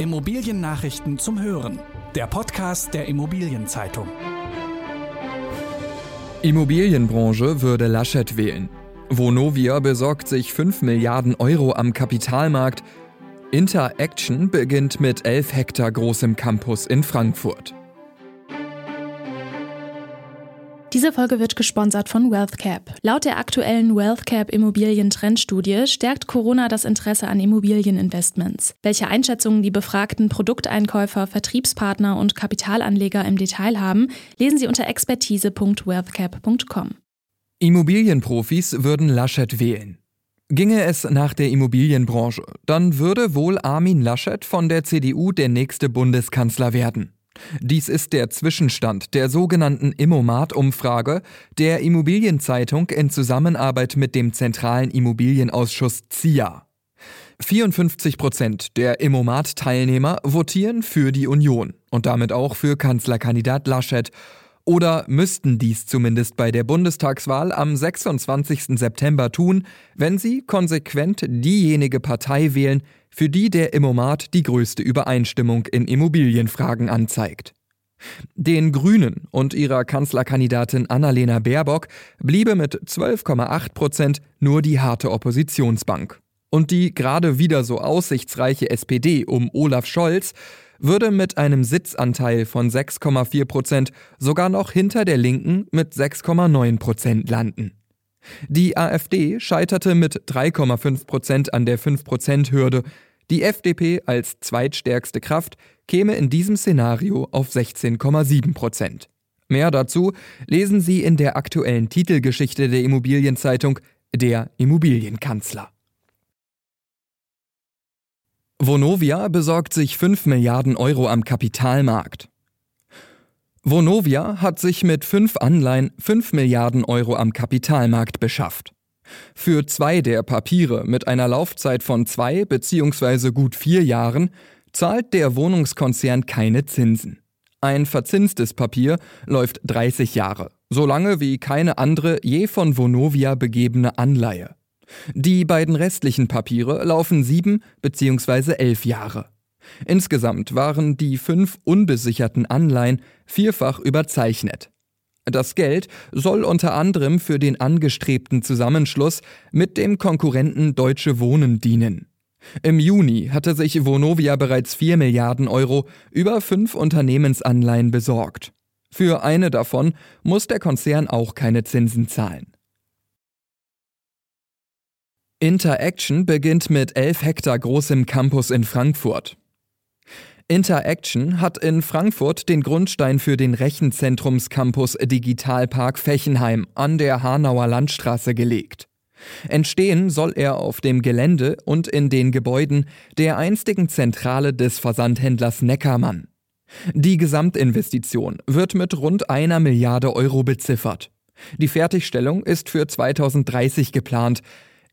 Immobiliennachrichten zum Hören. Der Podcast der Immobilienzeitung. Immobilienbranche würde Laschet wählen. Vonovia besorgt sich 5 Milliarden Euro am Kapitalmarkt. Interaction beginnt mit 11 Hektar großem Campus in Frankfurt. Diese Folge wird gesponsert von WealthCap. Laut der aktuellen WealthCap Immobilien-Trendstudie stärkt Corona das Interesse an Immobilieninvestments. Welche Einschätzungen die befragten Produkteinkäufer, Vertriebspartner und Kapitalanleger im Detail haben, lesen Sie unter expertise.wealthcap.com. Immobilienprofis würden Laschet wählen. Ginge es nach der Immobilienbranche, dann würde wohl Armin Laschet von der CDU der nächste Bundeskanzler werden. Dies ist der Zwischenstand der sogenannten Immomat-Umfrage der Immobilienzeitung in Zusammenarbeit mit dem Zentralen Immobilienausschuss ZIA. 54 Prozent der Immomat-Teilnehmer votieren für die Union und damit auch für Kanzlerkandidat Laschet oder müssten dies zumindest bei der Bundestagswahl am 26. September tun, wenn sie konsequent diejenige Partei wählen, für die der Immomat die größte Übereinstimmung in Immobilienfragen anzeigt. Den Grünen und ihrer Kanzlerkandidatin Annalena Baerbock bliebe mit 12,8 Prozent nur die harte Oppositionsbank. Und die gerade wieder so aussichtsreiche SPD um Olaf Scholz würde mit einem Sitzanteil von 6,4 Prozent sogar noch hinter der Linken mit 6,9 Prozent landen. Die AfD scheiterte mit 3,5 Prozent an der 5-Prozent-Hürde. Die FDP als zweitstärkste Kraft käme in diesem Szenario auf 16,7 Prozent. Mehr dazu lesen Sie in der aktuellen Titelgeschichte der Immobilienzeitung Der Immobilienkanzler. Vonovia besorgt sich 5 Milliarden Euro am Kapitalmarkt. Vonovia hat sich mit fünf Anleihen 5 Milliarden Euro am Kapitalmarkt beschafft. Für zwei der Papiere mit einer Laufzeit von zwei bzw. gut vier Jahren zahlt der Wohnungskonzern keine Zinsen. Ein verzinstes Papier läuft 30 Jahre, so lange wie keine andere je von Vonovia begebene Anleihe. Die beiden restlichen Papiere laufen sieben bzw. elf Jahre. Insgesamt waren die fünf unbesicherten Anleihen vierfach überzeichnet. Das Geld soll unter anderem für den angestrebten Zusammenschluss mit dem Konkurrenten Deutsche Wohnen dienen. Im Juni hatte sich Vonovia bereits 4 Milliarden Euro über fünf Unternehmensanleihen besorgt. Für eine davon muss der Konzern auch keine Zinsen zahlen. Interaction beginnt mit 11 Hektar großem Campus in Frankfurt. Interaction hat in Frankfurt den Grundstein für den Rechenzentrumscampus Digitalpark Fechenheim an der Hanauer Landstraße gelegt. Entstehen soll er auf dem Gelände und in den Gebäuden der einstigen Zentrale des Versandhändlers Neckermann. Die Gesamtinvestition wird mit rund einer Milliarde Euro beziffert. Die Fertigstellung ist für 2030 geplant.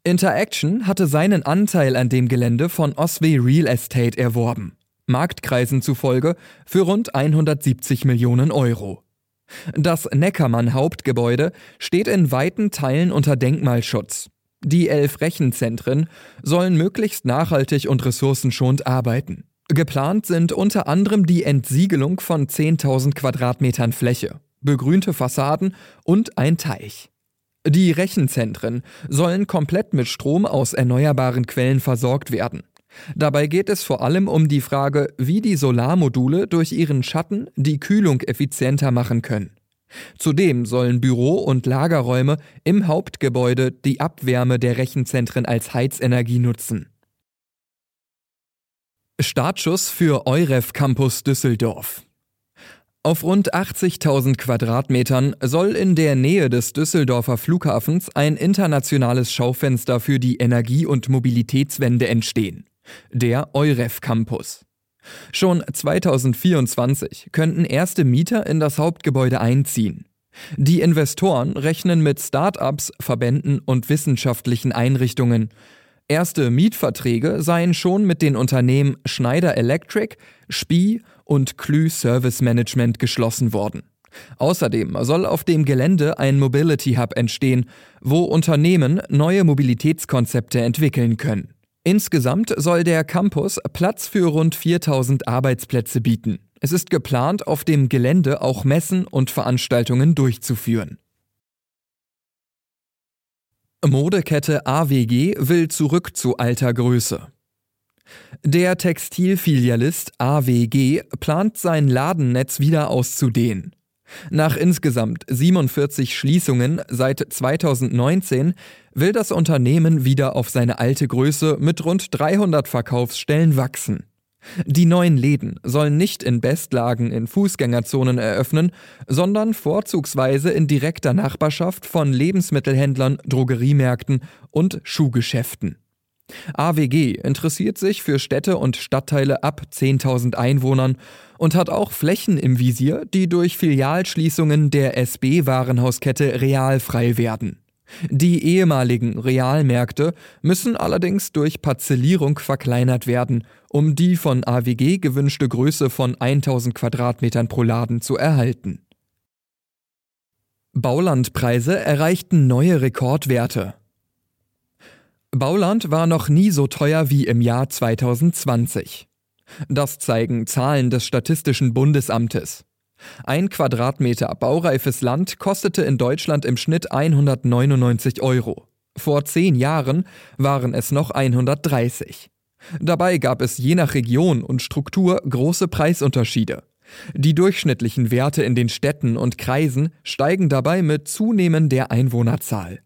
Interaction hatte seinen Anteil an dem Gelände von Oswey Real Estate erworben. Marktkreisen zufolge für rund 170 Millionen Euro. Das Neckermann-Hauptgebäude steht in weiten Teilen unter Denkmalschutz. Die elf Rechenzentren sollen möglichst nachhaltig und ressourcenschonend arbeiten. Geplant sind unter anderem die Entsiegelung von 10.000 Quadratmetern Fläche, begrünte Fassaden und ein Teich. Die Rechenzentren sollen komplett mit Strom aus erneuerbaren Quellen versorgt werden. Dabei geht es vor allem um die Frage, wie die Solarmodule durch ihren Schatten die Kühlung effizienter machen können. Zudem sollen Büro- und Lagerräume im Hauptgebäude die Abwärme der Rechenzentren als Heizenergie nutzen. Startschuss für Euref Campus Düsseldorf. Auf rund 80.000 Quadratmetern soll in der Nähe des Düsseldorfer Flughafens ein internationales Schaufenster für die Energie- und Mobilitätswende entstehen der Euref Campus. Schon 2024 könnten erste Mieter in das Hauptgebäude einziehen. Die Investoren rechnen mit Start-ups, Verbänden und wissenschaftlichen Einrichtungen. Erste Mietverträge seien schon mit den Unternehmen Schneider Electric, Spie und Klü Service Management geschlossen worden. Außerdem soll auf dem Gelände ein Mobility Hub entstehen, wo Unternehmen neue Mobilitätskonzepte entwickeln können. Insgesamt soll der Campus Platz für rund 4000 Arbeitsplätze bieten. Es ist geplant, auf dem Gelände auch Messen und Veranstaltungen durchzuführen. Modekette AWG will zurück zu alter Größe. Der Textilfilialist AWG plant sein Ladennetz wieder auszudehnen. Nach insgesamt 47 Schließungen seit 2019 will das Unternehmen wieder auf seine alte Größe mit rund 300 Verkaufsstellen wachsen. Die neuen Läden sollen nicht in Bestlagen in Fußgängerzonen eröffnen, sondern vorzugsweise in direkter Nachbarschaft von Lebensmittelhändlern, Drogeriemärkten und Schuhgeschäften. AWG interessiert sich für Städte und Stadtteile ab 10.000 Einwohnern und hat auch Flächen im Visier, die durch Filialschließungen der SB-Warenhauskette Real frei werden. Die ehemaligen Realmärkte müssen allerdings durch Parzellierung verkleinert werden, um die von AWG gewünschte Größe von 1000 Quadratmetern pro Laden zu erhalten. Baulandpreise erreichten neue Rekordwerte. Bauland war noch nie so teuer wie im Jahr 2020. Das zeigen Zahlen des Statistischen Bundesamtes. Ein Quadratmeter baureifes Land kostete in Deutschland im Schnitt 199 Euro. Vor zehn Jahren waren es noch 130. Dabei gab es je nach Region und Struktur große Preisunterschiede. Die durchschnittlichen Werte in den Städten und Kreisen steigen dabei mit Zunehmen der Einwohnerzahl.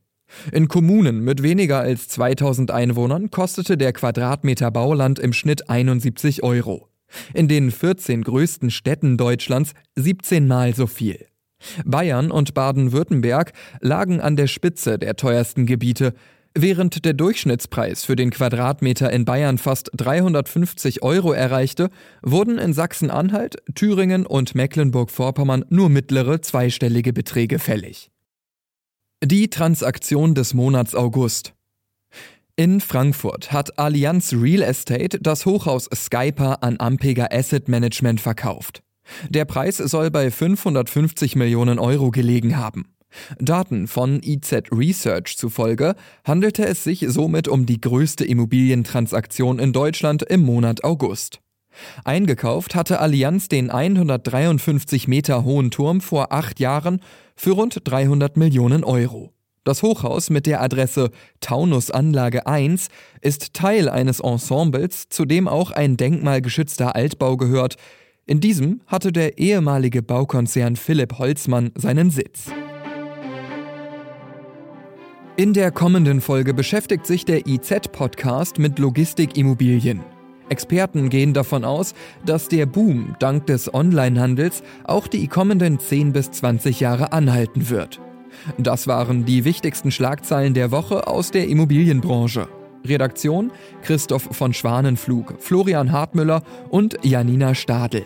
In Kommunen mit weniger als 2000 Einwohnern kostete der Quadratmeter Bauland im Schnitt 71 Euro. In den 14 größten Städten Deutschlands 17 Mal so viel. Bayern und Baden-Württemberg lagen an der Spitze der teuersten Gebiete, Während der Durchschnittspreis für den Quadratmeter in Bayern fast 350 Euro erreichte, wurden in Sachsen-Anhalt, Thüringen und Mecklenburg-Vorpommern nur mittlere zweistellige Beträge fällig. Die Transaktion des Monats August. In Frankfurt hat Allianz Real Estate das Hochhaus Skyper an Ampega Asset Management verkauft. Der Preis soll bei 550 Millionen Euro gelegen haben. Daten von IZ Research zufolge handelte es sich somit um die größte Immobilientransaktion in Deutschland im Monat August. Eingekauft hatte Allianz den 153 Meter hohen Turm vor acht Jahren für rund 300 Millionen Euro. Das Hochhaus mit der Adresse Taunusanlage 1 ist Teil eines Ensembles, zu dem auch ein denkmalgeschützter Altbau gehört. In diesem hatte der ehemalige Baukonzern Philipp Holzmann seinen Sitz. In der kommenden Folge beschäftigt sich der IZ-Podcast mit Logistikimmobilien. Experten gehen davon aus, dass der Boom dank des Onlinehandels auch die kommenden 10 bis 20 Jahre anhalten wird. Das waren die wichtigsten Schlagzeilen der Woche aus der Immobilienbranche. Redaktion Christoph von Schwanenflug, Florian Hartmüller und Janina Stadel.